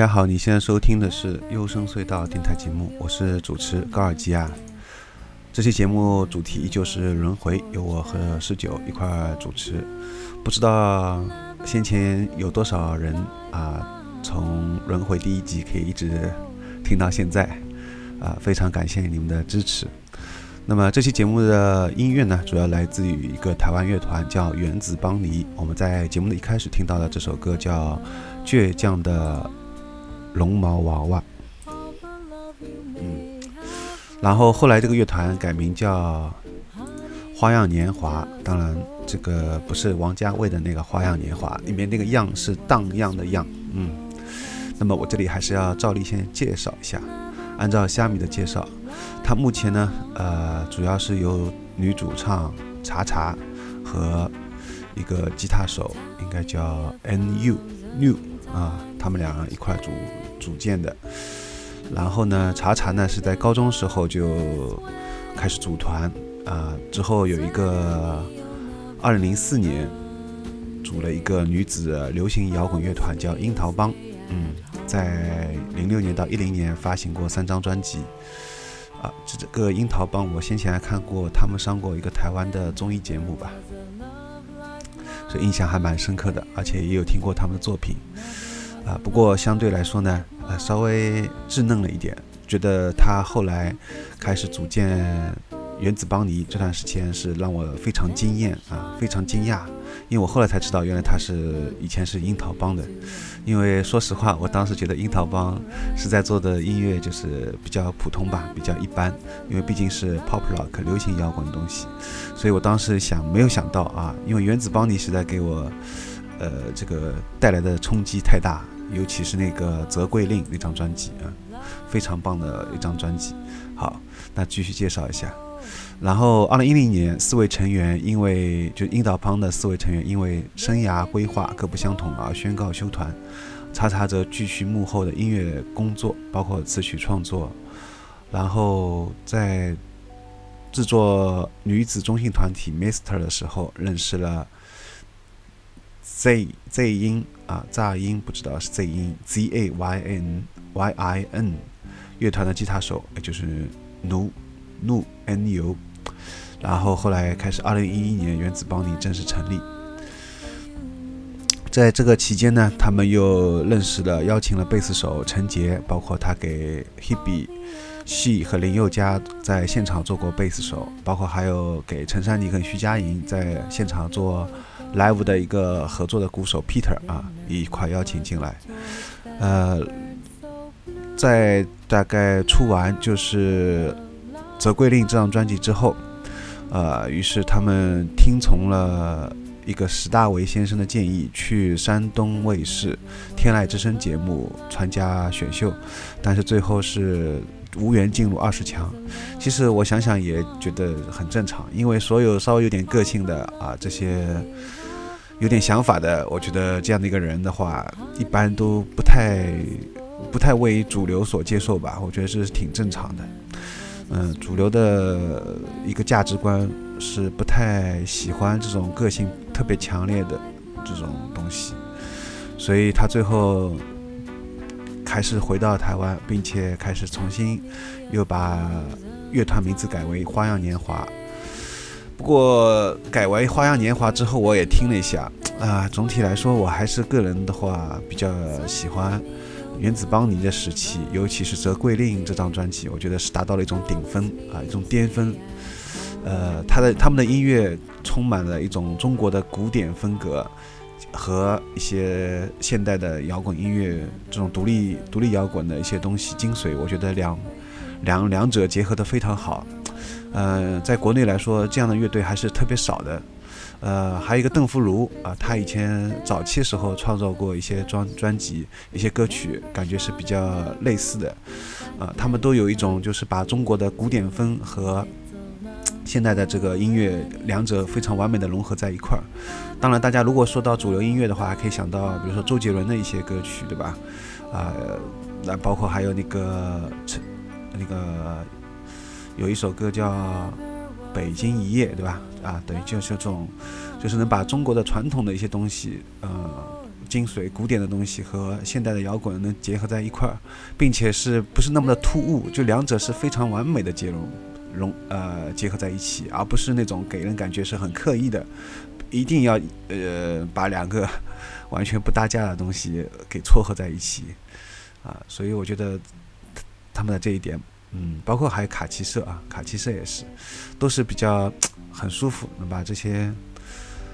大家好，你现在收听的是优声隧道电台节目，我是主持高尔基啊。这期节目主题依旧是轮回，由我和十九一块儿主持。不知道先前有多少人啊从轮回第一集可以一直听到现在，啊，非常感谢你们的支持。那么这期节目的音乐呢，主要来自于一个台湾乐团叫原子邦尼。我们在节目的一开始听到的这首歌叫《倔强的绒毛娃娃》。嗯，然后后来这个乐团改名叫花样年华。当然，这个不是王家卫的那个花样年华，里面那个“样”是荡漾的“漾”。嗯，那么我这里还是要照例先介绍一下，按照虾米的介绍。他目前呢，呃，主要是由女主唱查查和一个吉他手，应该叫 N.U. New 啊，他们俩一块组组建的。然后呢，查查呢是在高中时候就开始组团啊，之后有一个2004年组了一个女子流行摇滚乐团叫樱桃帮，嗯，在06年到10年发行过三张专辑。啊，这这个樱桃帮，我先前还看过他们上过一个台湾的综艺节目吧，所以印象还蛮深刻的，而且也有听过他们的作品。啊，不过相对来说呢，呃，稍微稚嫩了一点，觉得他后来开始组建原子邦尼这段时间是让我非常惊艳啊，非常惊讶。因为我后来才知道，原来他是以前是樱桃帮的。因为说实话，我当时觉得樱桃帮是在做的音乐就是比较普通吧，比较一般。因为毕竟是 pop rock 流行摇滚的东西，所以我当时想没有想到啊，因为原子邦尼实在给我呃这个带来的冲击太大，尤其是那个《泽桂令》那张专辑啊，非常棒的一张专辑。好，那继续介绍一下。然后，二零一零年，四位成员因为就樱桃帮的四位成员因为生涯规划各不相同而宣告休团。查查则继续幕后的音乐工作，包括词曲创作。然后在制作女子中性团体 Mister 的时候，认识了 Z Z 音啊炸音不知道是 Z 音 Z A Y N Y I N 乐团的吉他手，也就是 Nu Nu N U。然后后来开始，二零一一年原子邦尼正式成立。在这个期间呢，他们又认识了，邀请了贝斯手陈杰，包括他给 Hebe、She 和林宥嘉在现场做过贝斯手，包括还有给陈珊妮跟徐佳莹在现场做 live 的一个合作的鼓手 Peter 啊，一块邀请进来。呃，在大概出完就是《泽桂令》这张专辑之后。呃，于是他们听从了一个石大为先生的建议，去山东卫视《天籁之声》节目参加选秀，但是最后是无缘进入二十强。其实我想想也觉得很正常，因为所有稍微有点个性的啊，这些有点想法的，我觉得这样的一个人的话，一般都不太不太为主流所接受吧。我觉得这是挺正常的。嗯，主流的一个价值观是不太喜欢这种个性特别强烈的这种东西，所以他最后开始回到台湾，并且开始重新又把乐团名字改为花样年华。不过改为花样年华之后，我也听了一下啊，总体来说，我还是个人的话比较喜欢。原子邦尼的时期，尤其是《泽桂令》这张专辑，我觉得是达到了一种顶峰啊，一种巅峰。呃，他的他们的音乐充满了一种中国的古典风格和一些现代的摇滚音乐这种独立独立摇滚的一些东西精髓，我觉得两两两者结合得非常好。呃，在国内来说，这样的乐队还是特别少的。呃，还有一个邓福如啊，他以前早期时候创作过一些专专辑、一些歌曲，感觉是比较类似的。啊，他们都有一种就是把中国的古典风和 现代的这个音乐两者非常完美的融合在一块儿。当然，大家如果说到主流音乐的话，还可以想到比如说周杰伦的一些歌曲，对吧？啊，那包括还有那个陈那个有一首歌叫。北京一夜，对吧？啊，对，就是这种，就是能把中国的传统的一些东西，呃，精髓、古典的东西和现代的摇滚能结合在一块儿，并且是不是那么的突兀？就两者是非常完美的接融融呃结合在一起，而不是那种给人感觉是很刻意的一定要呃把两个 完全不搭架的东西给撮合在一起啊，所以我觉得他们的这一点，嗯，包括还有卡其色啊，卡其色也是，都是比较很舒服，能把这些。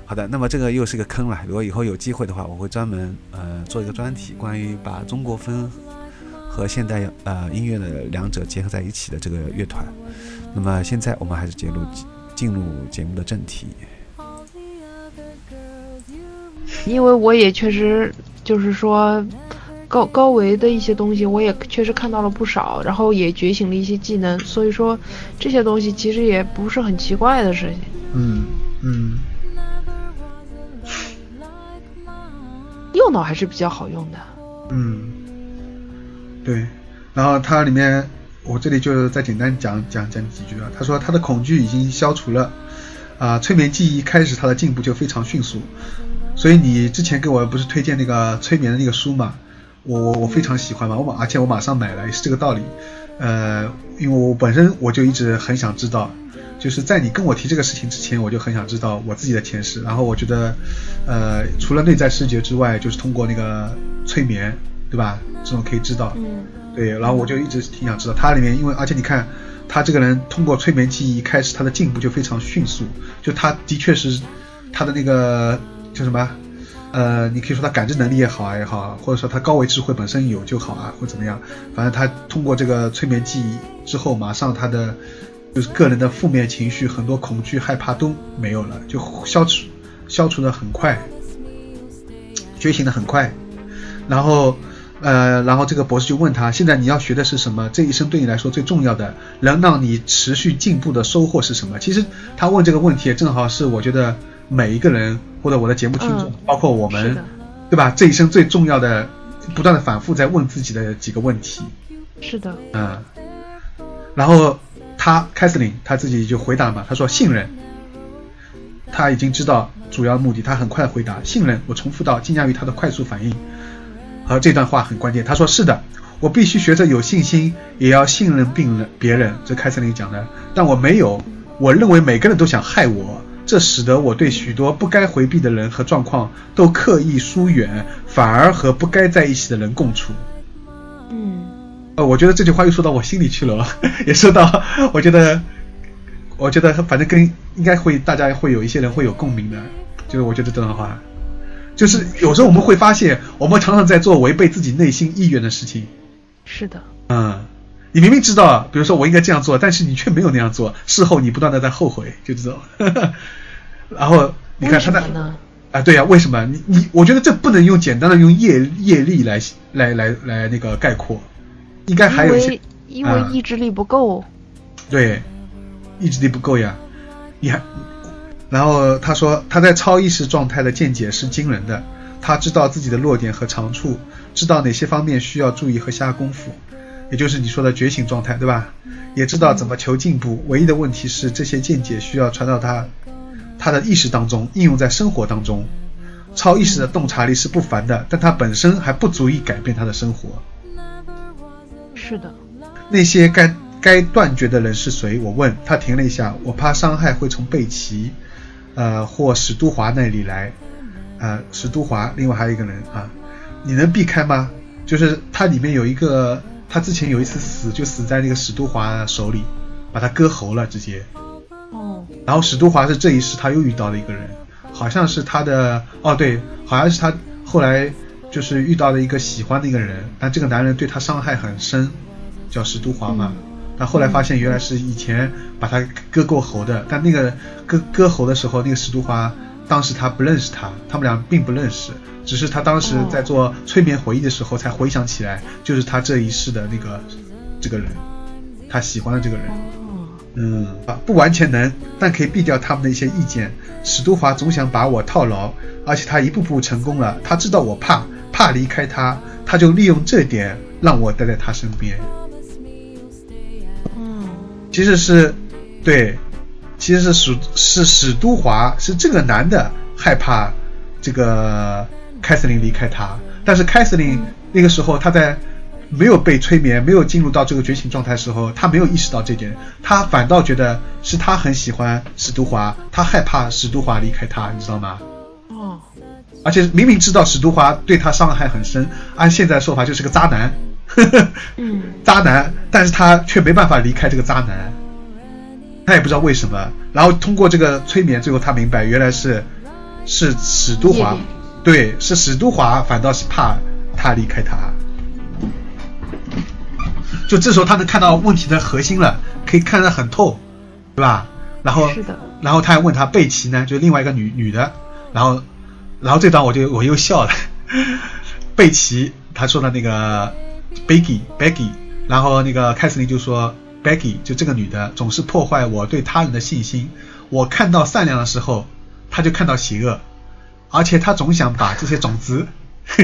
好的，那么这个又是个坑了。如果以后有机会的话，我会专门呃做一个专题，关于把中国风和现代呃音乐的两者结合在一起的这个乐团。那么现在我们还是进入进入节目的正题。因为我也确实就是说高高维的一些东西，我也确实看到了不少，然后也觉醒了一些技能，所以说这些东西其实也不是很奇怪的事情。嗯嗯。右脑还是比较好用的。嗯，对。然后它里面，我这里就再简单讲讲讲几句啊。他说他的恐惧已经消除了，啊，催眠记忆开始他的进步就非常迅速。所以你之前给我不是推荐那个催眠的那个书嘛？我我我非常喜欢嘛，我马而且我马上买了，也是这个道理。呃，因为我本身我就一直很想知道。就是在你跟我提这个事情之前，我就很想知道我自己的前世。然后我觉得，呃，除了内在视觉之外，就是通过那个催眠，对吧？这种可以知道。嗯。对，然后我就一直挺想知道它里面，因为而且你看，他这个人通过催眠记忆开始，他的进步就非常迅速。就他的确是他的那个叫什么？呃，你可以说他感知能力也好啊也好啊，或者说他高维智慧本身有就好啊，或怎么样。反正他通过这个催眠记忆之后，马上他的。就是个人的负面情绪，很多恐惧、害怕都没有了，就消除，消除的很快，觉醒的很快。然后，呃，然后这个博士就问他：现在你要学的是什么？这一生对你来说最重要的，能让你持续进步的收获是什么？其实他问这个问题也，正好是我觉得每一个人或者我的节目听众，包括我们，对吧？这一生最重要的，不断的反复在问自己的几个问题。是的。嗯。然后。他凯瑟琳他自己就回答嘛，他说信任，他已经知道主要目的，他很快回答信任。我重复到，惊讶于他的快速反应，和这段话很关键。他说是的，我必须学着有信心，也要信任病人别人。这凯瑟琳讲的，但我没有，我认为每个人都想害我，这使得我对许多不该回避的人和状况都刻意疏远，反而和不该在一起的人共处。嗯。呃，我觉得这句话又说到我心里去了，也说到，我觉得，我觉得反正跟应该会大家会有一些人会有共鸣的，就是我觉得这段话，就是有时候我们会发现，我们常常在做违背自己内心意愿的事情。是的。嗯，你明明知道，比如说我应该这样做，但是你却没有那样做，事后你不断的在后悔，就这种。然后你看他那啊，对呀，为什么？你你，我觉得这不能用简单的用业业力来来来来那个概括。应该还有一些，因为意志力不够。对，意志力不够呀。你还，然后他说他在超意识状态的见解是惊人的，他知道自己的弱点和长处，知道哪些方面需要注意和下功夫，也就是你说的觉醒状态，对吧？也知道怎么求进步。唯一的问题是这些见解需要传到他他的意识当中，应用在生活当中。超意识的洞察力是不凡的，但它本身还不足以改变他的生活。是的，那些该该断绝的人是谁？我问他，停了一下。我怕伤害会从贝奇，呃，或史都华那里来，呃，史都华，另外还有一个人啊，你能避开吗？就是它里面有一个，他之前有一次死，就死在那个史都华手里，把他割喉了，直接。哦。然后史都华是这一世他又遇到了一个人，好像是他的，哦对，好像是他后来。就是遇到了一个喜欢的一个人，但这个男人对他伤害很深，叫史都华嘛。但后来发现原来是以前把他割过喉的，但那个割割喉的时候，那个史都华当时他不认识他，他们俩并不认识，只是他当时在做催眠回忆的时候才回想起来，就是他这一世的那个这个人，他喜欢的这个人。嗯，啊，不完全能，但可以避掉他们的一些意见。史都华总想把我套牢，而且他一步步成功了。他知道我怕。怕离开他，他就利用这点让我待在他身边。嗯，其实是，对，其实是史是史都华是这个男的害怕这个凯瑟琳离开他，但是凯瑟琳那个时候他在没有被催眠，没有进入到这个觉醒状态时候，他没有意识到这点，他反倒觉得是他很喜欢史都华，他害怕史都华离开他，你知道吗？哦，而且明明知道史都华对他伤害很深，按现在说法就是个渣男，嗯，渣男，但是他却没办法离开这个渣男，他也不知道为什么。然后通过这个催眠，最后他明白，原来是是史都华，对，是史都华，反倒是怕他离开他。就这时候他能看到问题的核心了，可以看得很透，对吧？然后是的，然后他还问他贝奇呢，就另外一个女女的，然后然后这段我就我又笑了，贝奇他说的那个 Becky Becky，然后那个凯瑟琳就说 Becky 就这个女的总是破坏我对他人的信心，我看到善良的时候，她就看到邪恶，而且她总想把这些种子，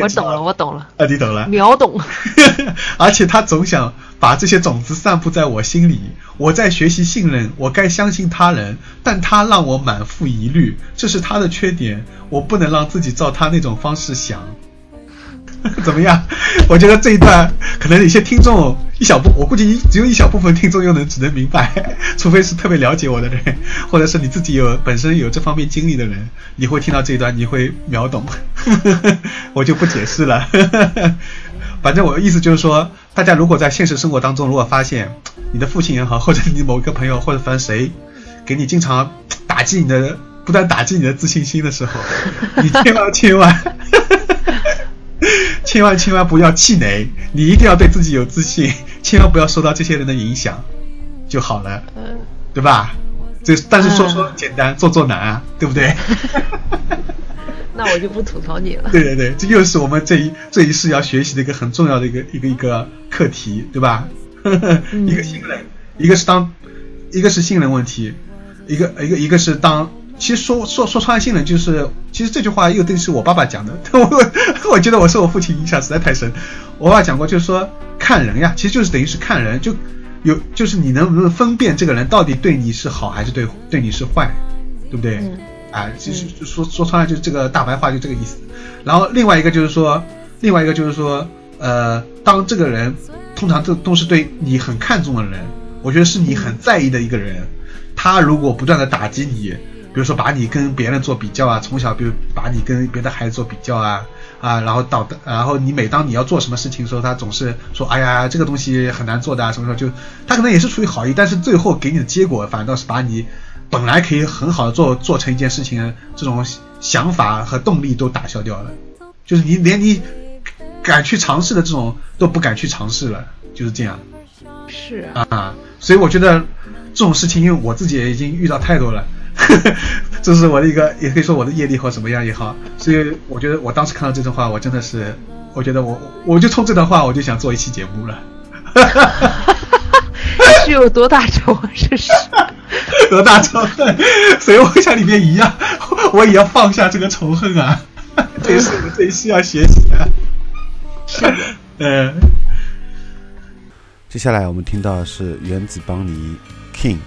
我懂了，我懂了，啊，你懂了，秒懂。而且她总想把这些种子散布在我心里。我在学习信任，我该相信他人，但她让我满腹疑虑，这是她的缺点。我不能让自己照她那种方式想。怎么样？我觉得这一段可能有些听众一小部，我估计只有一小部分听众又能只能明白，除非是特别了解我的人，或者是你自己有本身有这方面经历的人，你会听到这一段，你会秒懂。我就不解释了。反正我的意思就是说，大家如果在现实生活当中，如果发现你的父亲也好，或者你某一个朋友，或者反正谁，给你经常打击你的，不断打击你的自信心的时候，你千万千万。千万千万不要气馁，你一定要对自己有自信，千万不要受到这些人的影响，就好了，嗯，对吧？这但是说说简单，做做难啊，对不对？那我就不吐槽你了。对对对，这又是我们这一这一世要学习的一个很重要的一个一个一个课题，对吧？一个信任，一个是当，一个是信任问题，一个一个一个是当。其实说说说穿信任就是，其实这句话又对是我爸爸讲的，我我觉得我受我父亲影响实在太深。我爸讲过，就是说看人呀，其实就是等于是看人，就有就是你能不能分辨这个人到底对你是好还是对对你是坏，对不对？嗯啊，其实就说说穿了就是这个大白话就这个意思。然后另外一个就是说，另外一个就是说，呃，当这个人通常都都是对你很看重的人，我觉得是你很在意的一个人，他如果不断的打击你，比如说把你跟别人做比较啊，从小比如把你跟别的孩子做比较啊啊，然后到然后你每当你要做什么事情的时候，他总是说，哎呀，这个东西很难做的啊，什么时候就他可能也是出于好意，但是最后给你的结果反倒是把你本来可以很好的做做成一件事情的这种想法和动力都打消掉了，就是你连你敢去尝试的这种都不敢去尝试了，就是这样是啊，啊。所以我觉得这种事情，因为我自己也已经遇到太多了。这是我的一个，也可以说我的业力或怎么样也好，所以我觉得我当时看到这段话，我真的是，我觉得我我就冲这段话，我就想做一期节目了。是有多大仇啊？这是。多大仇恨？所以我像里面一样，我也要放下这个仇恨啊！这也是我们这一期要学习的。是的。嗯，接下来我们听到的是原子邦尼 King。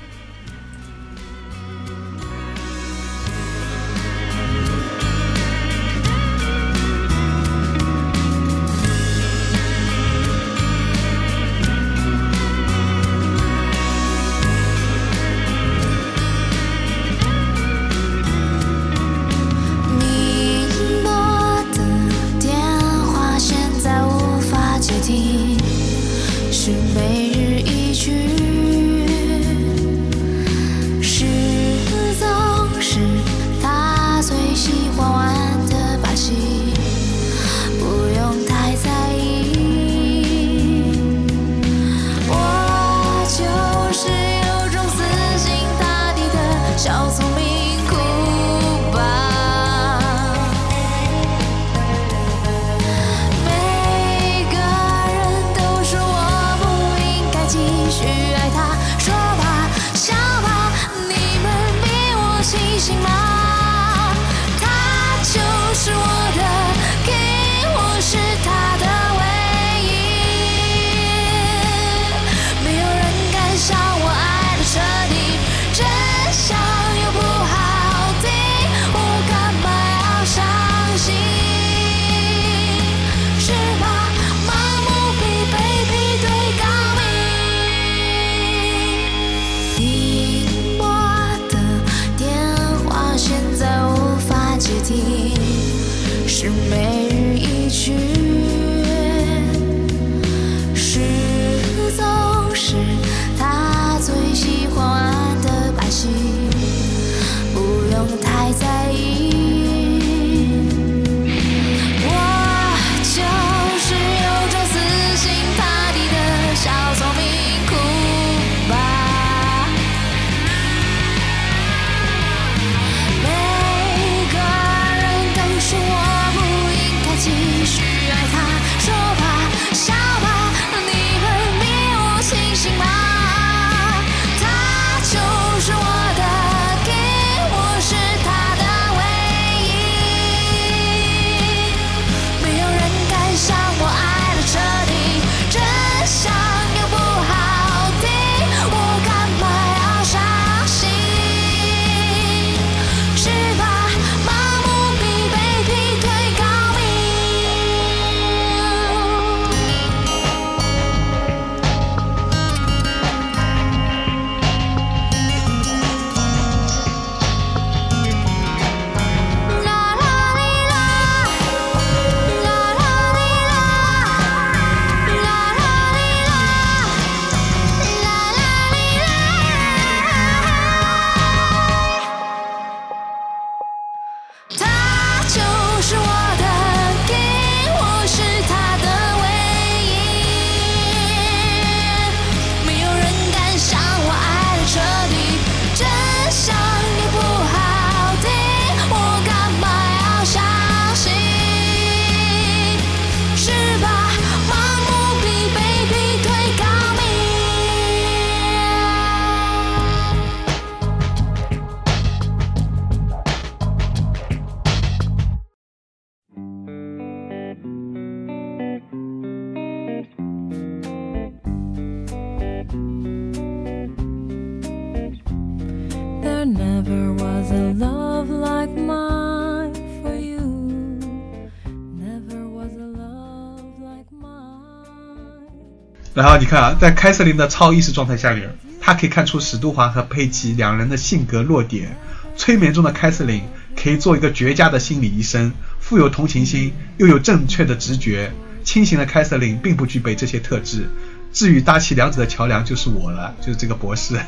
你看啊，在凯瑟琳的超意识状态下面，她可以看出史都华和佩奇两人的性格弱点。催眠中的凯瑟琳可以做一个绝佳的心理医生，富有同情心，又有正确的直觉。清醒的凯瑟琳并不具备这些特质。至于搭起两者的桥梁，就是我了，就是这个博士。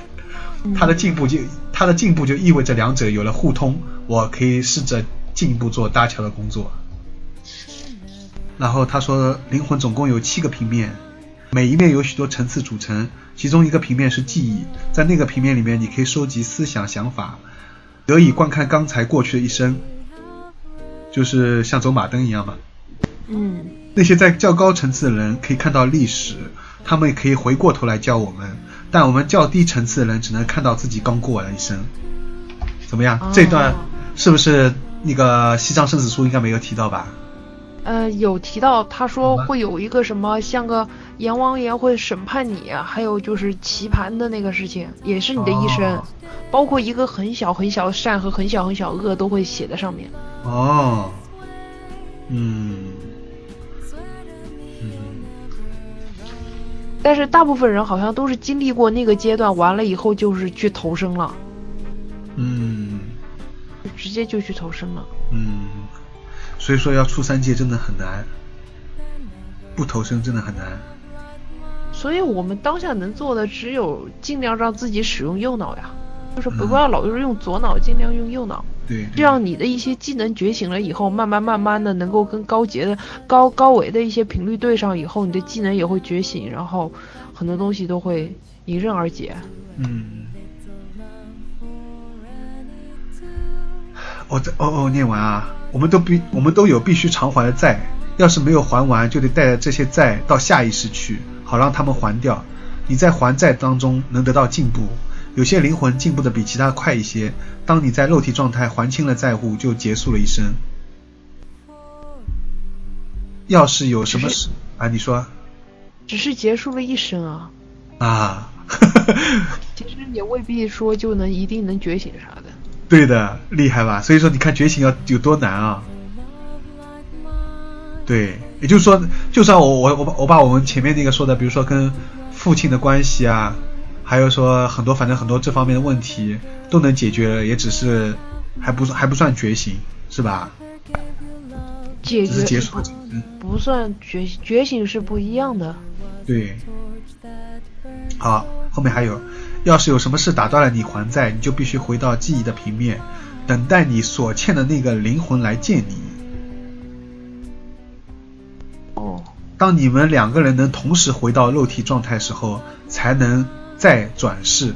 他的进步就他的进步就意味着两者有了互通，我可以试着进一步做搭桥的工作。然后他说，灵魂总共有七个平面，每一面有许多层次组成，其中一个平面是记忆，在那个平面里面，你可以收集思想想法，得以观看刚才过去的一生，就是像走马灯一样嘛。嗯，那些在较高层次的人可以看到历史，他们也可以回过头来教我们，但我们较低层次的人只能看到自己刚过完一生。怎么样？哦这段是不是那个《西藏生死书》应该没有提到吧？呃，有提到他说会有一个什么像个阎王爷会审判你啊，还有就是棋盘的那个事情，也是你的一生，哦。包括一个很小很小的善和很小很小的恶都会写在上面。哦，嗯，嗯，但是大部分人好像都是经历过那个阶段，完了以后就是去投生了，嗯，就直接就去投生了。嗯，所以说要出三界真的很难，不投生真的很难。所以我们当下能做的只有尽量让自己使用右脑呀，就是不嗯要老是用左脑，尽量用右脑。对，对这样你的一些技能觉醒了以后，慢慢慢慢的能够跟高阶的高高维的一些频率对上以后，你的技能也会觉醒，然后很多东西都会迎刃而解。嗯，我这哦哦念完啊，我们都必我们都有必须偿还的债，要是没有还完，就得带着这些债到下意识去，好让他们还掉。你在还债当中能得到进步，有些灵魂进步的比其他快一些。当你在肉体状态还清了债务，就结束了一生。要是有什么事啊，你说只是结束了一生啊，啊，其实也未必说就能一定能觉醒啥的。对的，厉害吧？所以说你看觉醒要有多难啊！对，也就是说，就算我我我把我把我们前面那个说的，比如说跟父亲的关系啊，还有说很多反正很多这方面的问题都能解决了，也只是还不还不算觉醒，是吧？解决不不算觉醒觉醒是不一样的。对。好，后面还有，要是有什么事打断了你还债，你就必须回到记忆的平面，等待你所欠的那个灵魂来见你。哦，当你们两个人能同时回到肉体状态时候，才能再转世。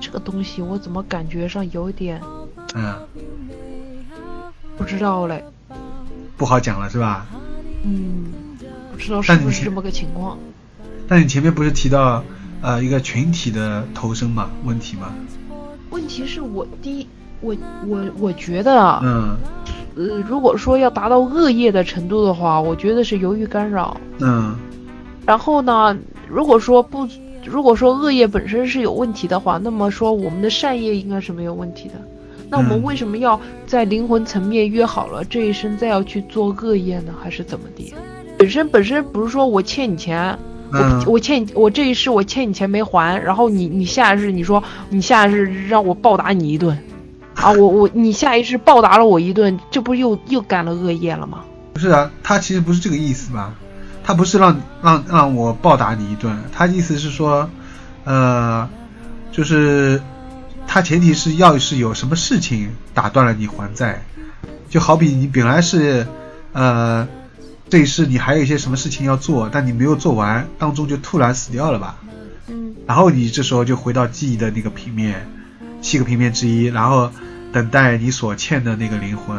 这个东西我怎么感觉上有点嗯，不知道嘞？不好讲了是吧？嗯，不知道是不是这么个情况。但你前面不是提到呃一个群体的投生嘛问题吗？问题是我第一，我我我觉得啊，嗯呃，如果说要达到恶业的程度的话，我觉得是由于干扰。嗯然后呢，如果说不，如果说恶业本身是有问题的话，那么说我们的善业应该是没有问题的。那我们嗯为什么要在灵魂层面约好了这一生再要去做恶业呢？还是怎么的？本身本身不是说我欠你钱，嗯我我欠你，我这一世我欠你钱没还，然后你你下一世你说你下一世让我报答你一顿，啊，我我你下一世报答了我一顿，这不又又干了恶业了吗？不是啊，他其实不是这个意思吧？他不是让让让我报答你一顿，他意思是说，呃，就是他前提是要是有什么事情打断了你还债，就好比你本来是呃这一世你还有一些什么事情要做，但你没有做完，当中就突然死掉了吧？嗯然后你这时候就回到记忆的那个平面，七个平面之一，然后等待你所欠的那个灵魂，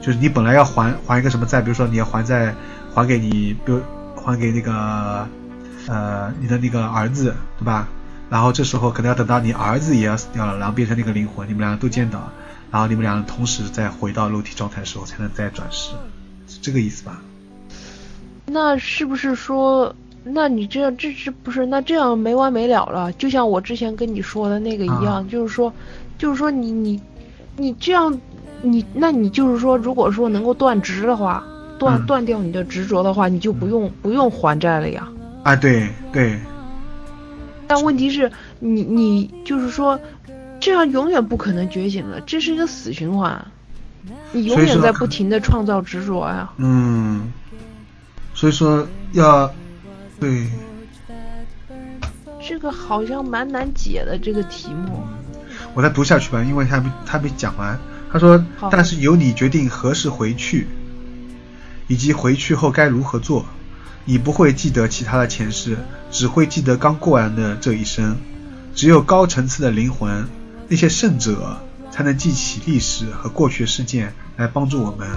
就是你本来要还还一个什么债，比如说你要还债还给你，比如还给那个呃你的那个儿子，对吧？然后这时候可能要等到你儿子也要死掉了，然后变成那个灵魂，你们两个都见到，然后你们两个同时再回到肉体状态的时候，才能再转世，是这个意思吧？那是不是说，那你这样这这不是那这样没完没了了？就像我之前跟你说的那个一样，啊就是说，就是说你你你这样，你那你就是说，如果说能够断职的话，断、嗯断掉你的执着的话，你就不用不用还债了呀。啊，对对，但问题是你你就是说，这样永远不可能觉醒的，这是一个死循环，你永远在不停的创造执着呀。嗯，所以说要对，这个好像蛮难解的这个题目。我再读下去吧，因为他没他没讲完。他说：“但是由你决定何时回去，以及回去后该如何做。你不会记得其他的前世，只会记得刚过完的这一生。只有高层次的灵魂，那些圣者，才能记起历史和过去事件，来帮助我们，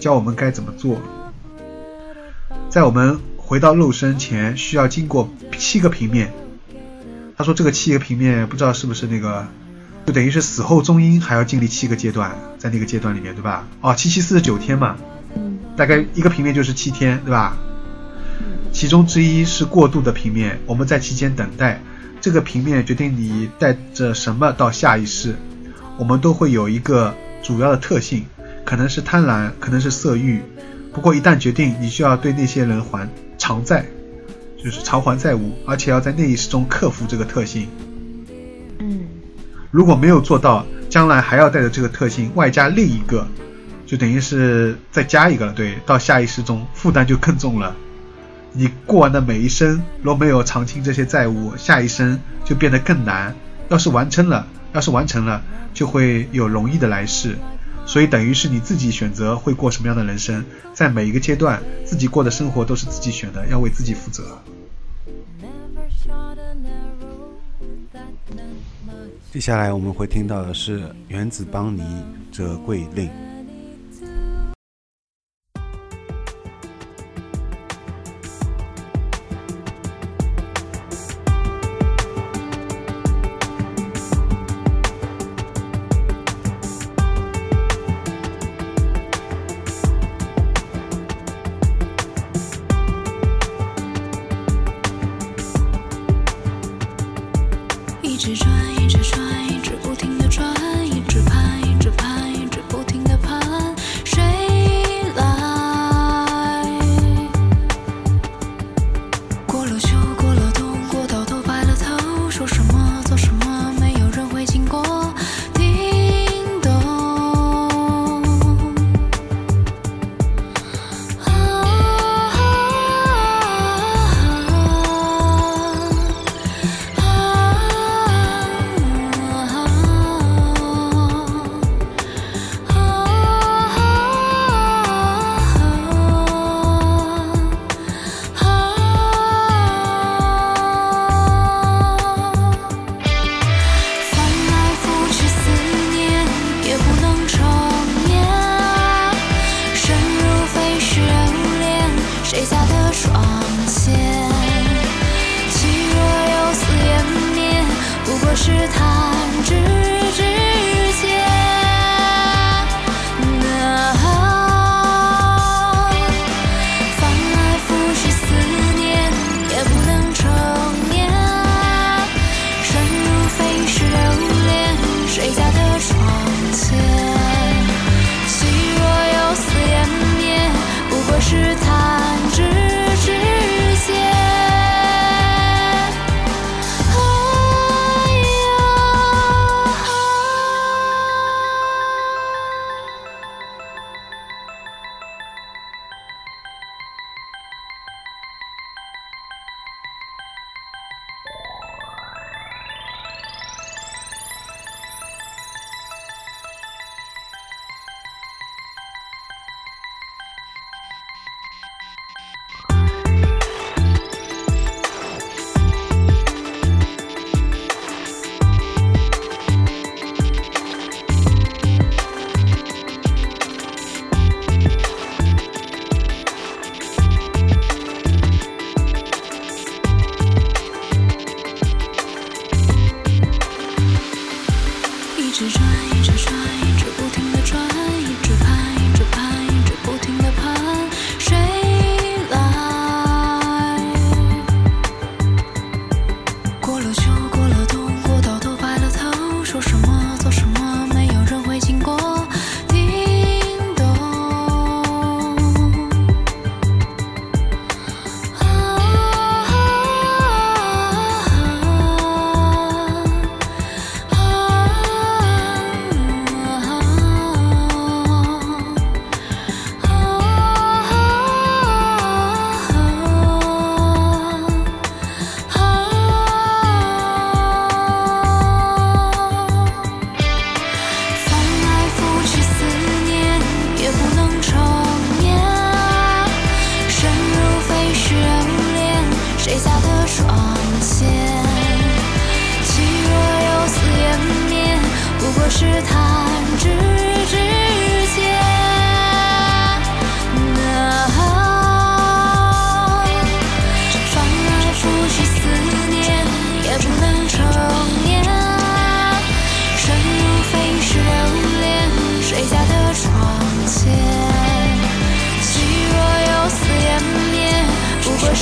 教我们该怎么做。在我们回到肉身前，需要经过七个平面。他说这个七个平面，不知道是不是那个。”就等于是死后中阴还要经历七个阶段，在那个阶段里面，对吧？哦，七七四十九天嘛，嗯大概一个平面就是七天，对吧？其中之一是过渡的平面，我们在期间等待，这个平面决定你带着什么到下一世。我们都会有一个主要的特性，可能是贪婪，可能是色欲。不过一旦决定，你需要对那些人还偿债，就是偿还债务，而且要在那一世中克服这个特性。嗯如果没有做到，将来还要带着这个特性，外加另一个，就等于是再加一个了。对，到下一世中负担就更重了。你过完的每一生，若没有偿清这些债务，下一生就变得更难。要是完成了，要是完成了，就会有容易的来世。所以等于是你自己选择会过什么样的人生，在每一个阶段，自己过的生活都是自己选的，要为自己负责。接下来我们会听到的是原子邦尼折桂令。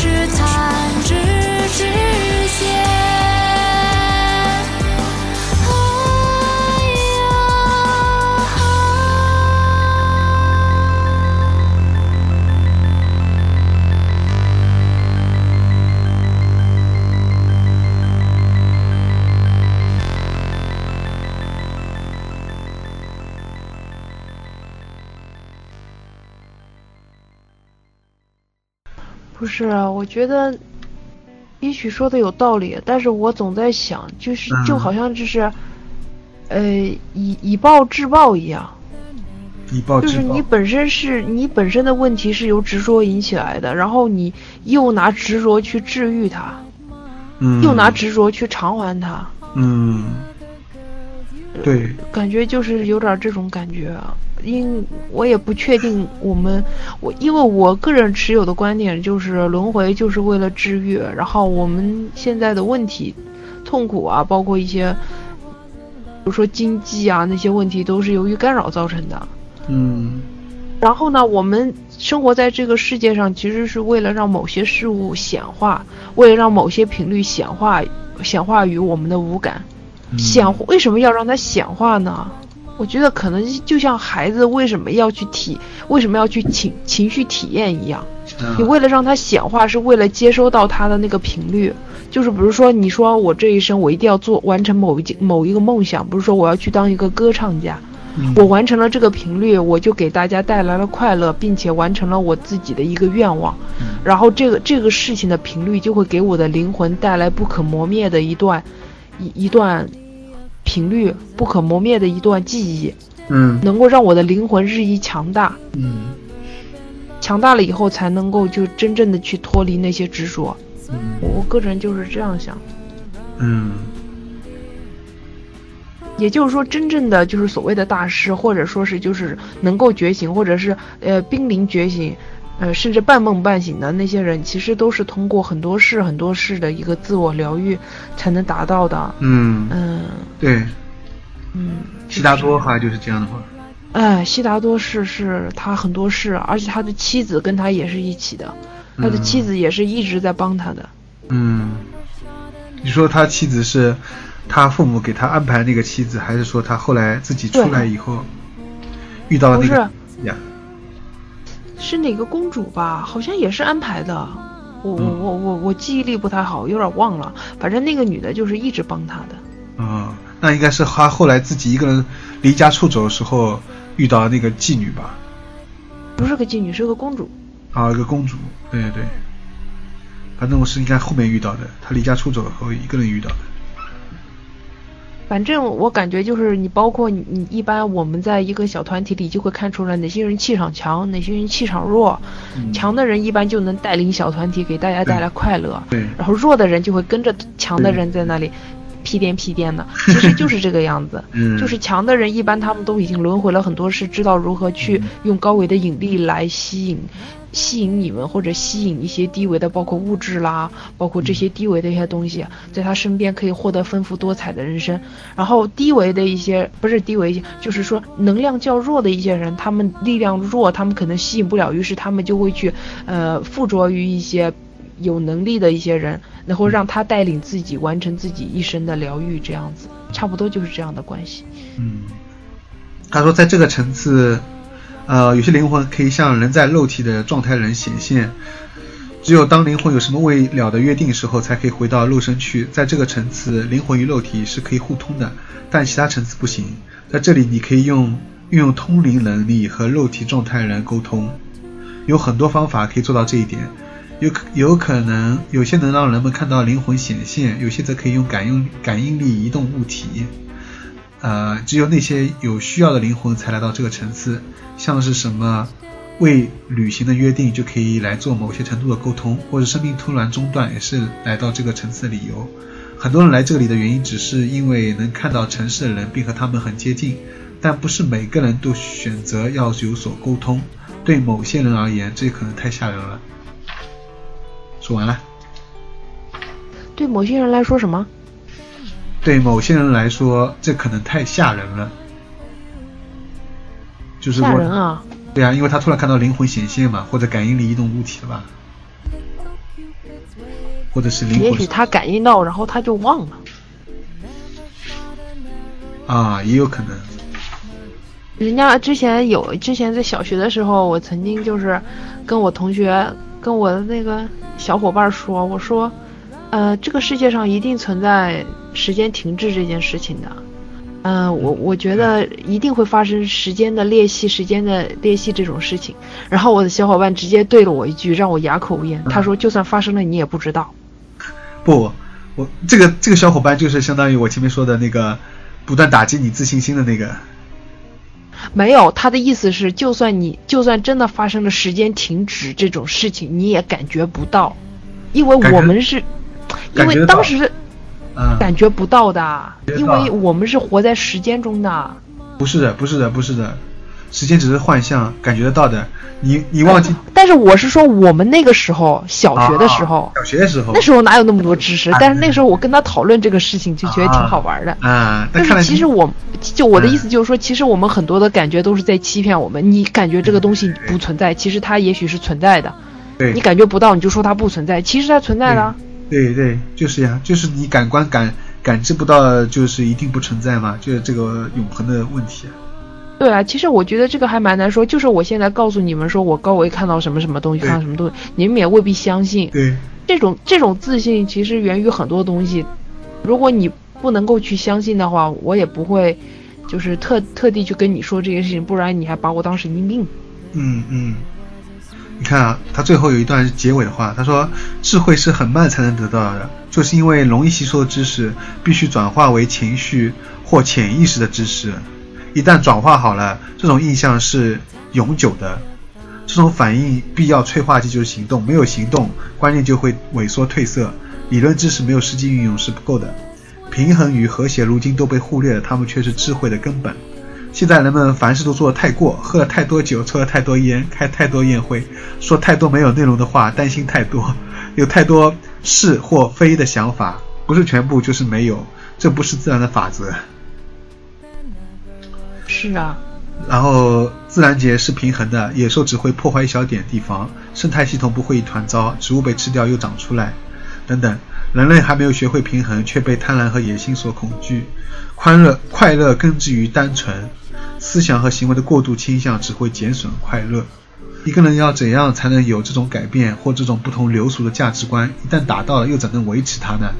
是他不是，我觉得也许说的有道理，但是我总在想，就是嗯就好像就是，呃，以以暴制暴一样，以暴制暴就是你。本身是你本身的问题是由执着引起来的，然后你又拿执着去治愈它，嗯，又拿执着去偿还它，嗯，对，感觉就是有点这种感觉啊。因我也不确定我们我因为我个人持有的观点就是轮回就是为了治愈，然后我们现在的问题、痛苦啊，包括一些比如说经济啊那些问题，都是由于干扰造成的。嗯然后呢，我们生活在这个世界上，其实是为了让某些事物显化，为了让某些频率显化，显化于我们的五感。嗯显为什么要让它显化呢？我觉得可能就像孩子为什么要去体，为什么要去情情绪体验一样，嗯你为了让它显化，是为了接收到它的那个频率。就是比如说，你说我这一生我一定要做完成某一件某一个梦想，不是说我要去当一个歌唱家，嗯我完成了这个频率，我就给大家带来了快乐，并且完成了我自己的一个愿望。然后这个这个事情的频率就会给我的灵魂带来不可磨灭的一段一一段频率，不可磨灭的一段记忆，嗯能够让我的灵魂日益强大。嗯强大了以后，才能够就真正的去脱离那些执着。嗯我个人就是这样想。嗯也就是说，真正的就是所谓的大师，或者说是就是能够觉醒，或者是呃濒临觉醒，呃甚至半梦半醒的那些人，其实都是通过很多事很多事的一个自我疗愈才能达到的。嗯，嗯对，嗯，悉达多好像就是这样的话。哎，悉达多是是他很多事，而且他的妻子跟他也是一起的，他的嗯妻子也是一直在帮他的。嗯，你说他妻子是他父母给他安排那个妻子，还是说他后来自己出来以后遇到了那个呀？是哪个公主吧？好像也是安排的。我我嗯我我我记忆力不太好，有点忘了。反正那个女的就是一直帮他的。啊、那应该是他后来自己一个人离家出走的时候遇到那个妓女吧？不是个妓女，是个公主。啊，一个公主，对对对。反正我是应该后面遇到的，他离家出走后一个人遇到的。反正我感觉就是你，包括你，你一般我们在一个小团体里就会看出来哪些人气场强，哪些人气场弱。嗯强的人一般就能带领小团体，给大家带来快乐。对然后弱的人就会跟着强的人在那里屁颠屁颠的，其实就是这个样子。嗯 就是强的人一般他们都已经轮回了很多事，知道如何去嗯用高维的引力来吸引。吸引你们，或者吸引一些低维的，包括物质啦，包括这些低维的一些东西，在他身边可以获得丰富多彩的人生。然后低维的一些，不是低维，就是说能量较弱的一些人，他们力量弱，他们可能吸引不了，于是他们就会去，呃，附着于一些有能力的一些人，然后让他带领自己完成自己一生的疗愈，这样子，差不多就是这样的关系。嗯，他说在这个层次，呃，有些灵魂可以向人在肉体的状态人显现，只有当灵魂有什么未了的约定时候，才可以回到肉身去。在这个层次，灵魂与肉体是可以互通的，但其他层次不行。在这里，你可以用运用通灵能力和肉体状态人沟通，有很多方法可以做到这一点。有可有可能有些能让人们看到灵魂显现，有些则可以用感应感应力移动物体。呃，只有那些有需要的灵魂才来到这个层次，像是什么未履行的约定，就可以来做某些程度的沟通，或者生命突然中断，也是来到这个层次的理由。很多人来这里的原因，只是因为能看到城市的人，并和他们很接近，但不是每个人都选择要有所沟通。对某些人而言，这可能太吓人了。说完了。对某些人来说，什么？对某些人来说，这可能太吓人了。就是吓人啊！对啊，因为他突然看到灵魂显现嘛，或者感应力移动物体了吧，或者是灵魂也许他感应到，然后他就忘了。啊，也有可能。人家之前有，之前在小学的时候，我曾经就是跟我同学、跟我的那个小伙伴说，我说，呃，这个世界上一定存在时间停滞这件事情的。嗯、我我觉得一定会发生时间的裂隙，时间的裂隙这种事情。然后我的小伙伴直接对了我一句，让我哑口无言。他说，就算发生了，你也不知道。不，我这个这个小伙伴就是相当于我前面说的那个不断打击你自信心的那个。没有，他的意思是，就算你就算真的发生了时间停止这种事情，你也感觉不到，因为我们是，因为当时嗯，感觉不到的，因为我们是活在时间中的。不是的，不是的，不是的，时间只是幻象，感觉得到的。你你忘记但是我是说，我们那个时候小学的时候，啊小学的时候，那时候哪有那么多知识啊？但是那时候我跟他讨论这个事情，就觉得挺好玩的。啊，但看来是其实我，就我的嗯意思就是说，其实我们很多的感觉都是在欺骗我们。你感觉这个东西不存在，其实它也许是存在的。对你感觉不到，你就说它不存在，其实它存在的啊。对对，就是呀，就是你感官感感知不到，就是一定不存在嘛，就是这个永恒的问题。对啊，其实我觉得这个还蛮难说。就是我现在告诉你们说，我高维看到什么什么东西，看到什么东西，你们也未必相信。对，这种这种自信其实源于很多东西。如果你不能够去相信的话，我也不会，就是特特地去跟你说这些事情，不然你还把我当神经病。嗯嗯。你看啊，他最后有一段结尾的话，他说：“智慧是很慢才能得到的，就是因为容易吸收的知识必须转化为情绪或潜意识的知识，一旦转化好了，这种印象是永久的。这种反应必要催化剂就是行动，没有行动，观念就会萎缩褪色。理论知识没有实际运用是不够的。平衡与和谐如今都被忽略了，它们却是智慧的根本。现在人们凡事都做得太过，喝了太多酒，抽了太多烟，开太多宴会，说太多没有内容的话，担心太多，有太多是或非的想法，不是全部就是没有，这不是自然的法则。是啊，然后自然界是平衡的，野兽只会破坏一小点地方，生态系统不会一团糟，植物被吃掉又长出来，等等。人类还没有学会平衡，却被贪婪和野心所恐惧。宽乐快乐根植于单纯，思想和行为的过度倾向只会减损快乐。一个人要怎样才能有这种改变或这种不同流俗的价值观？一旦达到了，又怎能维持它呢？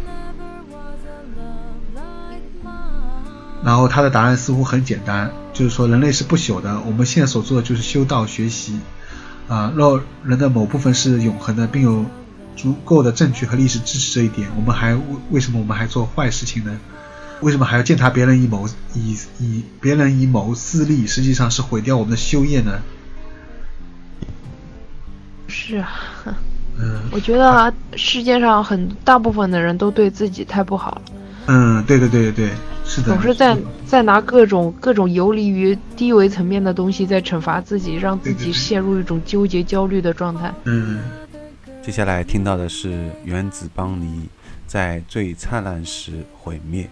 然后他的答案似乎很简单，就是说人类是不朽的，我们现在所做的就是修道学习，啊，若人的某部分是永恒的，并有足够的证据和历史支持这一点，我们还为为什么我们还做坏事情呢？为什么还要践踏别人以谋以以别人以谋私利？实际上是毁掉我们的修业呢？是啊，嗯 我觉得啊世界上很大部分的人都对自己太不好了，嗯，对对对对对，是的，总是在在拿各种各种游离于低维层面的东西在惩罚自己，让自己陷入一种纠结焦虑的状态。嗯接下来听到的是原子邦尼在最灿烂时毁灭。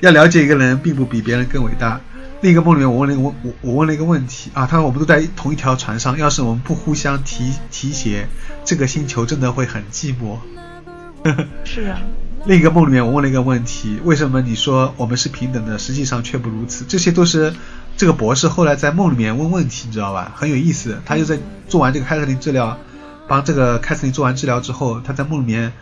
要了解一个人，并不比别人更伟大。另一个梦里面，我问了一个问我我问了一个问题啊，他说我们都在同一条船上，要是我们不互相提提携，这个星球真的会很寂寞。是啊，另一个梦里面，我问了一个问题：为什么你说我们是平等的，实际上却不如此？这些都是这个博士后来在梦里面问问题，你知道吧？很有意思。他就在做完这个凯瑟琳治疗，帮这个凯瑟琳做完治疗之后，他在梦里面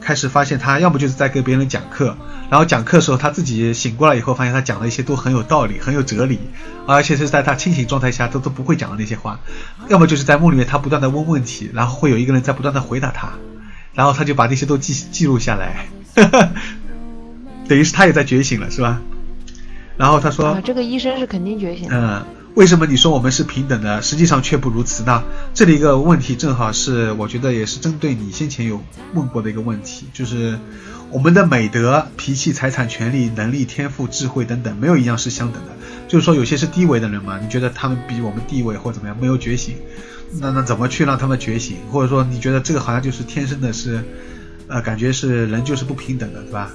开始发现，他要么就是在给别人讲课，然后讲课的时候他自己醒过来以后，发现他讲的一些都很有道理，很有哲理，而且是在他清醒状态下都都不会讲的那些话；要么就是在梦里面他不断的问问题，然后会有一个人在不断的回答他。然后他就把那些都记记录下来，等于是他也在觉醒了，是吧？然后他说，啊，这个医生是肯定觉醒的。嗯，为什么你说我们是平等的，实际上却不如此呢？这里一个问题正好是我觉得也是针对你先前有问过的一个问题，就是我们的美德、脾气、财产、权利、能力、天赋、智慧等等，没有一样是相等的。就是说，有些是低维的人嘛，你觉得他们比我们地位或怎么样，没有觉醒，那那怎么去让他们觉醒？或者说，你觉得这个好像就是天生的是，呃，感觉是人就是不平等的，对吧？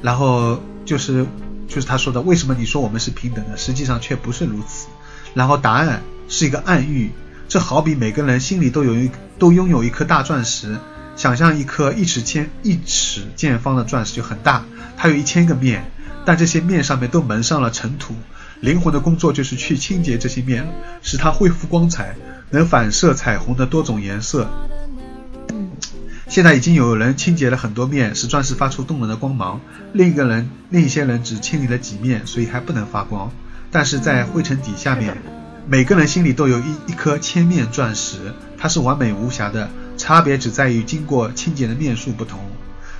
然后就是就是他说的，为什么你说我们是平等的，实际上却不是如此？然后答案是一个暗喻，这好比每个人心里都有一都拥有一颗大钻石，想象一颗一尺千一尺见方的钻石就很大，它有一千个面，但这些面上面都蒙上了尘土。灵魂的工作就是去清洁这些面，使它恢复光彩，能反射彩虹的多种颜色。现在已经有人清洁了很多面，使钻石发出动人的光芒。另一个人，另一些人只清理了几面，所以还不能发光。但是在灰尘底下面，每个人心里都有一一颗千面钻石，它是完美无瑕的，差别只在于经过清洁的面数不同。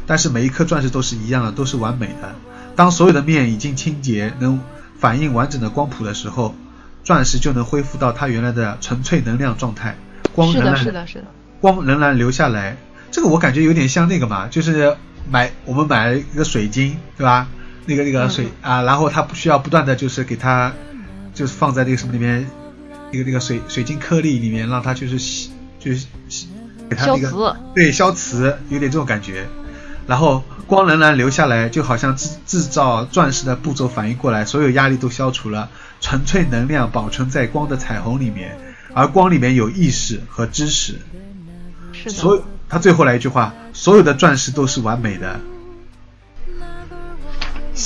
但是每一颗钻石都是一样的，都是完美的。当所有的面已经清洁，能反映完整的光谱的时候，钻石就能恢复到它原来的纯粹能量状态，光仍然是的，是的。光仍然留下来。这个我感觉有点像那个嘛，就是买我们买了一个水晶，对吧？那个那个水、啊，然后它不需要不断的就是给它，就是放在那个什么里面，那个那个水水晶颗粒里面，让它就是洗就是洗给它那个消对消磁，有点这种感觉。然后光仍然留下来，就好像制制造钻石的步骤反应过来，所有压力都消除了，纯粹能量保存在光的彩虹里面，而光里面有意识和知识。是的。所有他最后来一句话：所有的钻石都是完美的，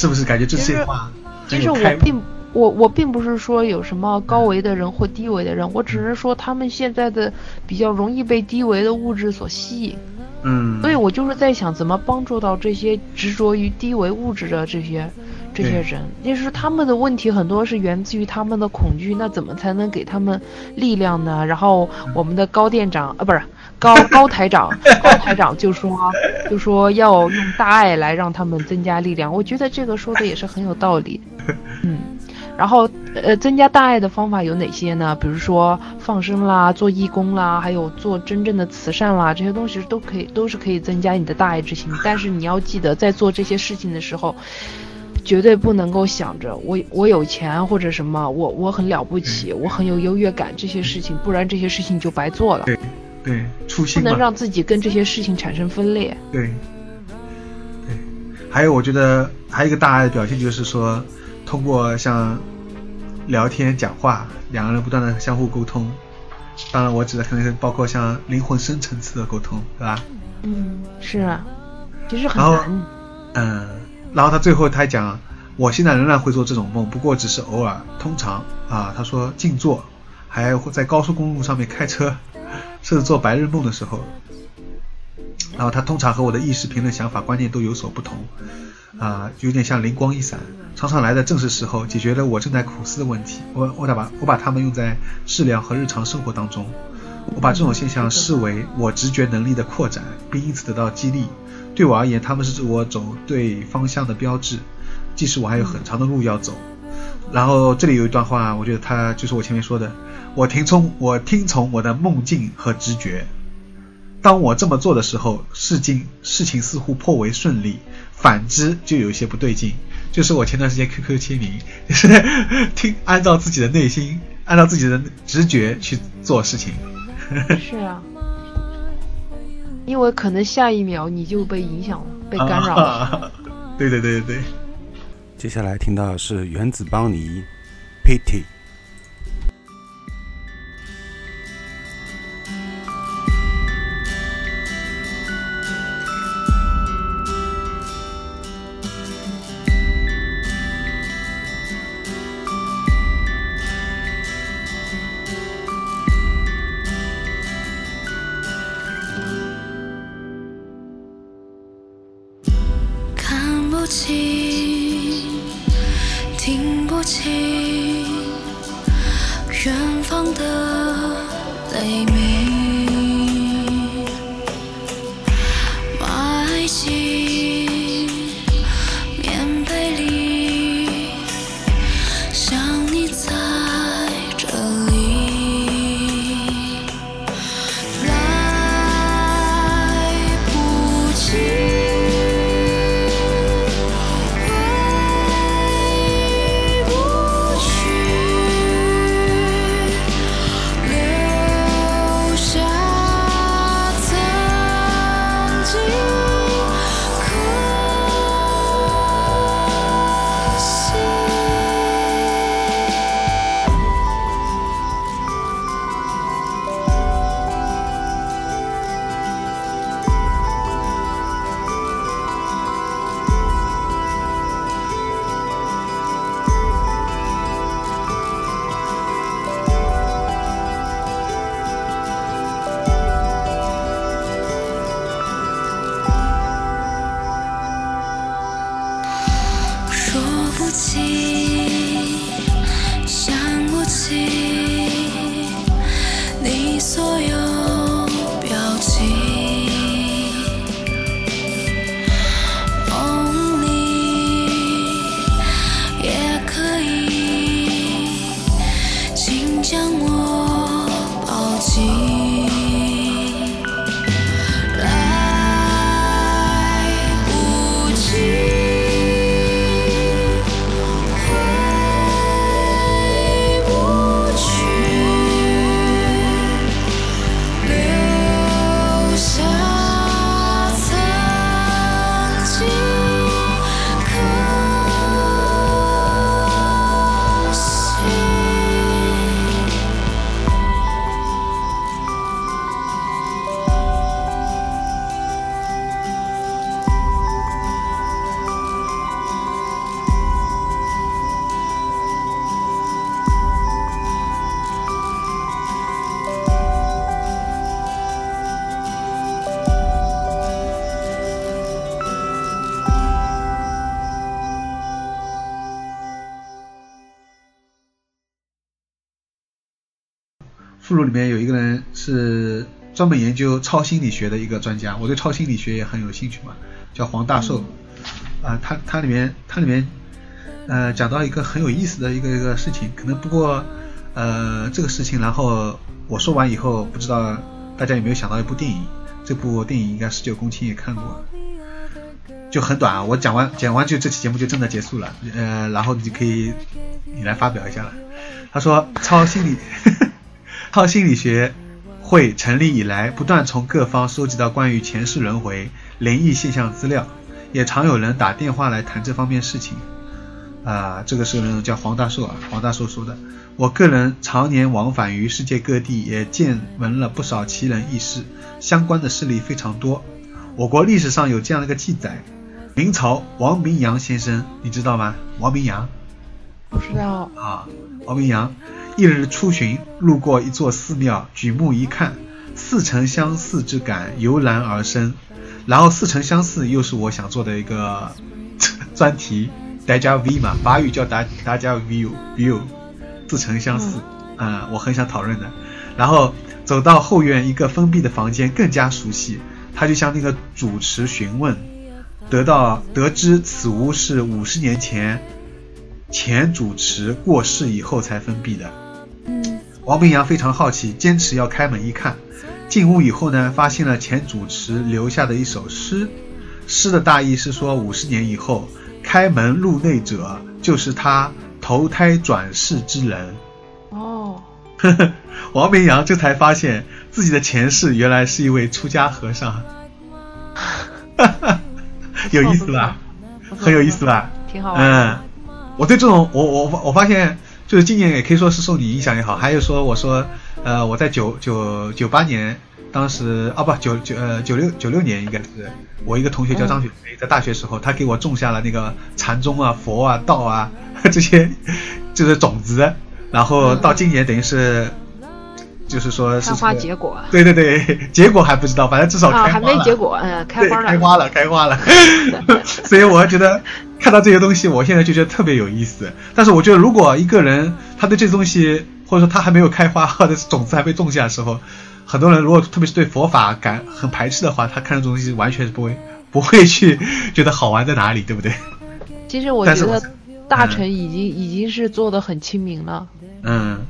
是不是？感觉这些话其实我并我我并不是说有什么高维的人或低维的人，我只是说他们现在的比较容易被低维的物质所吸引，嗯，所以我就是在想怎么帮助到这些执着于低维物质的这些这些人，就是他们的问题很多是源自于他们的恐惧，那怎么才能给他们力量呢？然后我们的高店长啊，不是高高台长，高台长就说就说要用大爱来让他们增加力量，我觉得这个说的也是很有道理，嗯。然后，呃，增加大爱的方法有哪些呢？比如说放生啦，做义工啦，还有做真正的慈善啦，这些东西都可以，都是可以增加你的大爱之心。但是你要记得，在做这些事情的时候，绝对不能够想着我我有钱或者什么，我我很了不起，我很有优越感这些事情，不然这些事情就白做了。对，对，初心不能让自己跟这些事情产生分裂。对，对，还有我觉得还有一个大爱的表现就是说。通过像聊天、讲话，两个人不断的相互沟通。当然，我指的可能是包括像灵魂深层次的沟通，对吧？嗯，是啊，其实很难。嗯，然后他最后他讲，我现在仍然会做这种梦，不过只是偶尔。通常啊，他说静坐，还会在高速公路上面开车，甚至做白日梦的时候。然后他通常和我的意识、评论、想法、观念都有所不同。啊，有点像灵光一闪，常常来的正是时候，解决了我正在苦思的问题。我我把我把它们用在治疗和日常生活当中，我把这种现象视为我直觉能力的扩展，并因此得到激励。对我而言，他们是我走对方向的标志，即使我还有很长的路要走。然后这里有一段话，我觉得他就是我前面说的，我听从我听从我的梦境和直觉。当我这么做的时候，事情事情似乎颇为顺利。反之就有一些不对劲，就是我前段时间 QQ 签名，就 是听按照自己的内心，按照自己的直觉去做事情。是啊，因为可能下一秒你就被影响了，被干扰了。对对对对对。接下来听到的是原子邦尼，Pity。所有研究超心理学的一个专家，我对超心理学也很有兴趣嘛，叫黄大寿。啊，他他里面他里面呃讲到一个很有意思的一个一个事情，可能不过呃这个事情，然后我说完以后，不知道大家有没有想到一部电影？这部电影应该十九公顷也看过，就很短啊，我讲完讲完就这期节目就真的结束了，呃，然后你就可以你来发表一下了。他说超心理 超心理学会成立以来，不断从各方收集到关于前世轮回、灵异现象资料，也常有人打电话来谈这方面事情。啊，这个是人叫黄大寿啊，黄大寿说的。我个人常年往返于世界各地，也见闻了不少奇人异事，相关的事例非常多。我国历史上有这样的一个记载：明朝王明阳先生，你知道吗？王明阳不知道。啊，王明阳一日出巡，路过一座寺庙，举目一看，似曾相似之感油然而生。然后似曾相似又是我想做的一个 专题，大家 V 嘛，法语叫大大家 view view。似曾相似，啊、我很想讨论的。然后走到后院一个封闭的房间，更加熟悉。他就向那个主持询问，得到得知此屋是五十年前前主持过世以后才封闭的。嗯王明阳非常好奇，坚持要开门一看。进屋以后呢，发现了前主持留下的一首诗。诗的大意是说，五十年以后，开门入内者就是他投胎转世之人。哦，王明阳这才发现自己的前世原来是一位出家和尚，有意思吧？很有意思吧？挺好玩的。嗯，我对这种我我我发现，就是今年也可以说是受你影响也好，还有说我说呃我在九九九八年，当时啊不九九呃九六九六年应该是我一个同学叫张雪梅，在大学时候他给我种下了那个禅宗啊佛啊道啊 这些就是种子，然后到今年等于是就是说是开花结果对对对，结果还不知道，反正至少开花啊，了。还没结果，嗯，开花了，开花了，开花了。所以我觉得看到这些东西，我现在就觉得特别有意思。但是我觉得，如果一个人他对这东西，或者说他还没有开花，或者是种子还没种下的时候，很多人如果特别是对佛法感很排斥的话，他看这种东西完全是不会不会去觉得好玩在哪里，对不对？其实我觉得大臣已经已经是做的很亲民了，嗯，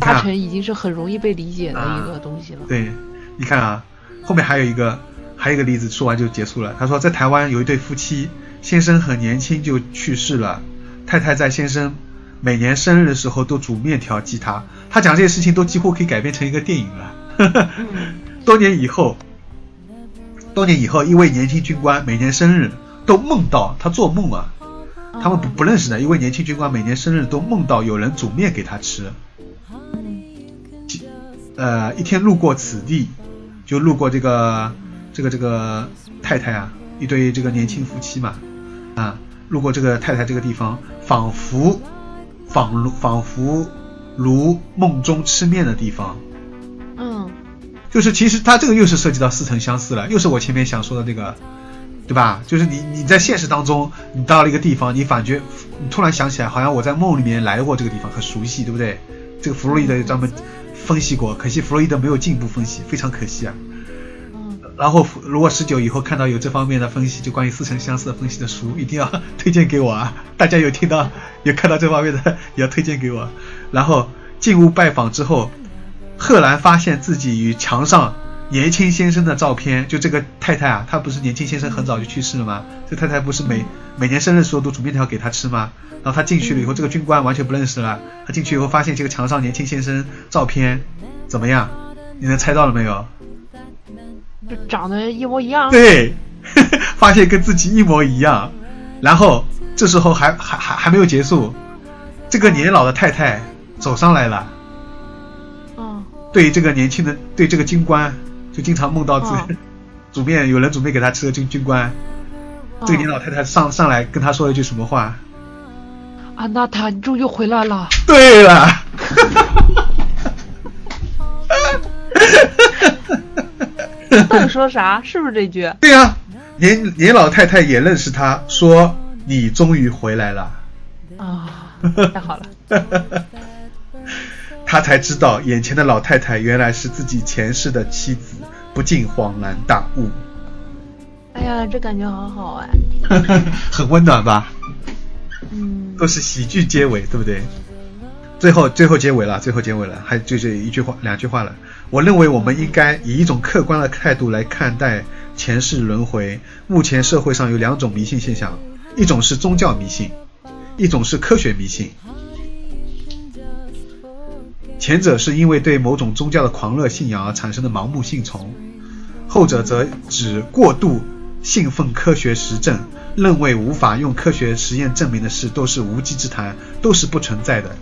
大臣已经是很容易被理解的一个东西了。对，你看啊，后面还有一个还有一个例子，说完就结束了。他说，在台湾有一对夫妻，先生很年轻就去世了，太太在先生每年生日的时候都煮面条祭他。他讲这些事情都几乎可以改编成一个电影了。多年以后，多年以后，一位年轻军官每年生日都梦到他做梦啊，他们不不认识的一位年轻军官每年生日都梦到有人煮面给他吃。呃，一天路过此地，就路过这个这个这个太太啊，一对这个年轻夫妻嘛，啊，路过这个太太这个地方，仿佛仿如仿佛如梦中吃面的地方，嗯，就是其实它这个又是涉及到似曾相似了，又是我前面想说的那个，对吧？就是你你在现实当中，你到了一个地方，你感觉你突然想起来，好像我在梦里面来过这个地方，很熟悉，对不对？这个弗洛伊德专门分析过，可惜弗洛伊德没有进一步分析，非常可惜啊。嗯然后如果十九以后看到有这方面的分析，就关于似曾相识的分析的书，一定要 推荐给我啊！大家有听到有看到这方面的，也要推荐给我。然后进屋拜访之后，赫然发现自己与墙上年轻先生的照片，就这个太太啊，她不是年轻先生很早就去世了吗？这太太不是每每年生日的时候都煮面条给他吃吗？然后他进去了以后，这个军官完全不认识了。他进去以后发现这个墙上年轻先生照片怎么样？你能猜到了没有？就长得一模一样。对，发现跟自己一模一样。然后这时候还还还还没有结束，这个年老的太太走上来了，嗯，对这个年轻的对这个军官就经常梦到自己、嗯煮面有人准备给他吃的军军官，这个年老太太上上来跟他说了一句什么话？啊，娜塔，你终于回来了。对了，到底说啥？是不是这句？对呀、年年老太太也认识他，说你终于回来了。啊，太好了。他才知道眼前的老太太原来是自己前世的妻子，不禁恍然大悟。哎呀，这感觉好好哎。很温暖吧？嗯，都是喜剧结尾，对不对？最后，最后结尾了，最后结尾了，还就这一句话，两句话了。我认为我们应该以一种客观的态度来看待前世轮回。目前社会上有两种迷信现象，一种是宗教迷信，一种是科学迷信。前者是因为对某种宗教的狂热信仰而产生的盲目信从，后者则指过度信奉科学实证，认为无法用科学实验证明的事都是无稽之谈，都是不存在的。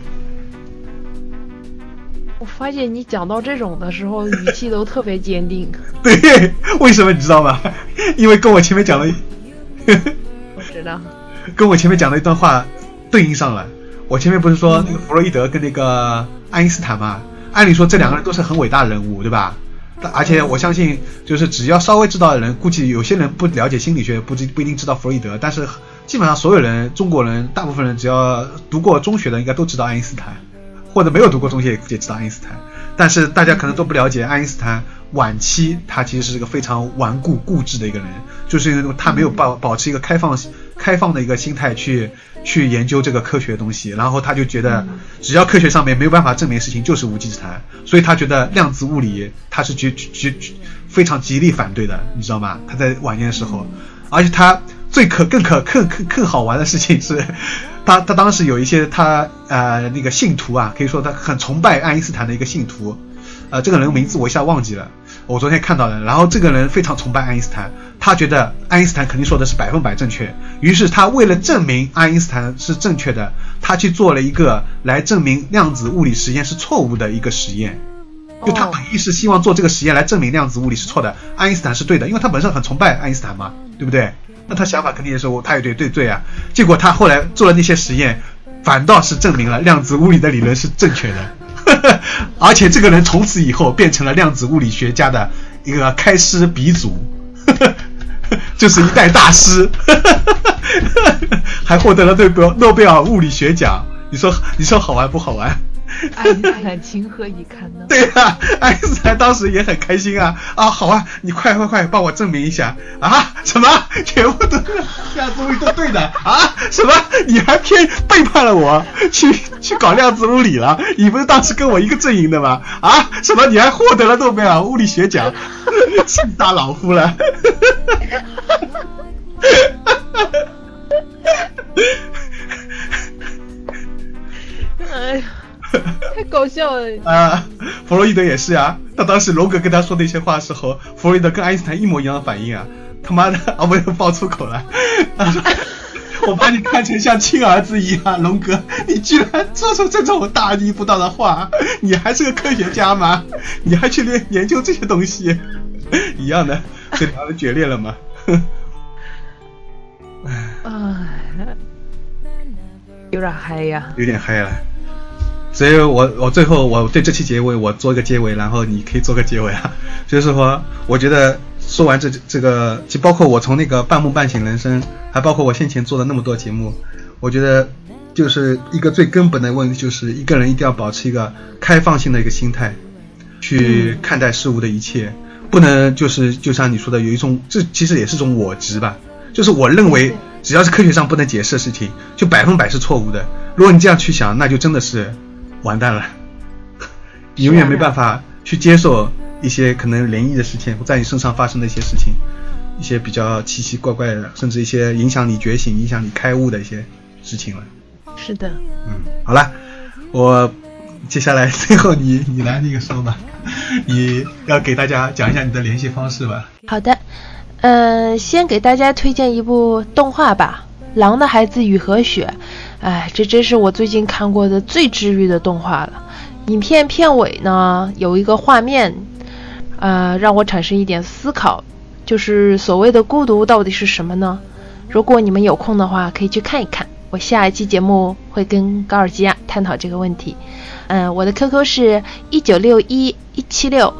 我发现你讲到这种的时候，语气都特别坚定。对，为什么你知道吗？因为跟我前面讲的，我知道。跟我前面讲的一段话对应上了。我前面不是说那个弗洛伊德跟那个爱因斯坦嘛？按理说这两个人都是很伟大的人物，对吧？而且我相信，就是只要稍微知道的人，估计有些人不了解心理学，不知不一定知道弗洛伊德，但是基本上所有人，中国人大部分人只要读过中学的，应该都知道爱因斯坦，或者没有读过中学也知道爱因斯坦。但是大家可能都不了解爱因斯坦晚期，他其实是个非常顽固固执的一个人，就是因为他没有保保持一个开放开放的一个心态去去研究这个科学的东西，然后他就觉得只要科学上面没有办法证明事情就是无稽之谈，所以他觉得量子物理他是绝绝非常极力反对的，你知道吗？他在晚年的时候，而且他最可更可更更更好玩的事情是，他他当时有一些他呃那个信徒啊，可以说他很崇拜爱因斯坦的一个信徒，呃这个人名字我一下忘记了。我昨天看到了，然后这个人非常崇拜爱因斯坦，他觉得爱因斯坦肯定说的是百分百正确，于是他为了证明爱因斯坦是正确的，他去做了一个来证明量子物理实验是错误的一个实验，就他本意是希望做这个实验来证明量子物理是错的，爱因斯坦是对的，因为他本身很崇拜爱因斯坦嘛，对不对？那他想法肯定也是我他也对对对啊，结果他后来做了那些实验，反倒是证明了量子物理的理论是正确的。而且这个人从此以后变成了量子物理学家的一个开师鼻祖，就是一代大师，还获得了诺贝尔诺贝尔物理学奖。你说你说好玩不好玩？爱因斯坦情何以堪呢？对啊，爱因斯坦当时也很开心啊啊，好啊，你快快快帮我证明一下啊！什么？全部都量子物理都对的啊？什么？你还偏背叛了我，去去搞量子物理了？你不是当时跟我一个阵营的吗？啊？什么？你还获得了诺贝尔物理学奖？气大老夫了！哎呀，太 搞笑了！啊，弗洛伊德也是啊，他当时荣格跟他说那些话的时候，弗洛伊德跟爱因斯坦一模一样的反应啊！他妈的，啊，我又爆粗口了！我把你看成像亲儿子一样，龙哥，你居然说出这种大逆不道的话！你还是个科学家吗？你还去研研究这些东西？一样的，这两人决裂了吗？哎，有点嗨呀！有点嗨了。所以我我最后我对这期结尾我做一个结尾，然后你可以做个结尾啊。就是说，我觉得说完这这个，就包括我从那个半梦半醒人生，还包括我先前做的那么多节目，我觉得就是一个最根本的问题，就是一个人一定要保持一个开放性的一个心态，去看待事物的一切，不能就是就像你说的有一种，这其实也是种我执吧，就是我认为只要是科学上不能解释的事情，就百分百是错误的。如果你这样去想，那就真的是。完蛋了，你 永远没办法去接受一些可能灵异的事情在你身上发生的一些事情，一些比较奇奇怪怪的，甚至一些影响你觉醒、影响你开悟的一些事情了。是的，嗯，好了，我接下来最后你 你来那个说吧，你要给大家讲一下你的联系方式吧。好的，嗯，先给大家推荐一部动画吧，《狼的孩子雨和雪》。哎，这真是我最近看过的最治愈的动画了。影片片尾呢有一个画面，呃，让我产生一点思考，就是所谓的孤独到底是什么呢？如果你们有空的话，可以去看一看。我下一期节目会跟高尔基亚探讨这个问题。嗯，我的 QQ 是一九六一一七六。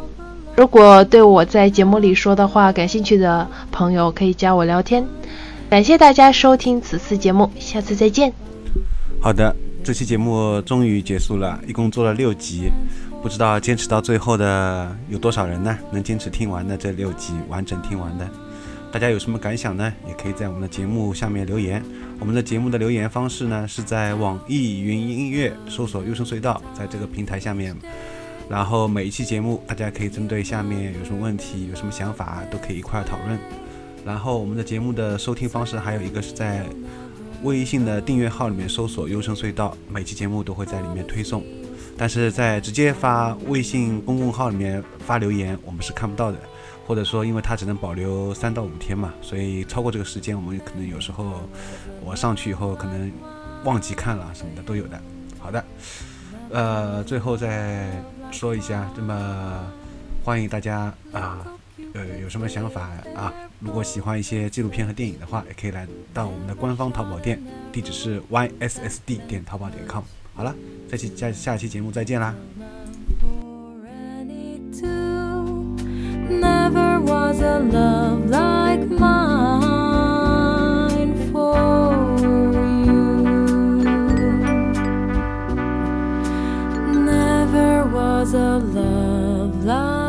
如果对我在节目里说的话感兴趣的朋友，可以加我聊天。感谢大家收听此次节目，下次再见。好的，这期节目终于结束了，一共做了六集，不知道坚持到最后的有多少人呢？能坚持听完的这六集完整听完的，大家有什么感想呢？也可以在我们的节目下面留言。我们的节目的留言方式呢，是在网易云音乐搜索“优声隧道”，在这个平台下面。然后每一期节目，大家可以针对下面有什么问题、有什么想法，都可以一块讨论。然后我们的节目的收听方式还有一个是在微信的订阅号里面搜索“优声隧道”，每期节目都会在里面推送。但是在直接发微信公众号里面发留言，我们是看不到的，或者说因为它只能保留三到五天嘛，所以超过这个时间，我们可能有时候我上去以后可能忘记看了什么的都有的。好的，呃，最后再说一下，这么欢迎大家啊，有什么想法啊？如果喜欢一些纪录片和电影的话，也可以来到我们的官方淘宝店，地址是 yssd 点淘宝点 com。好了，下期下下期节目再见啦。Never was a love like mine for you. Never was a love like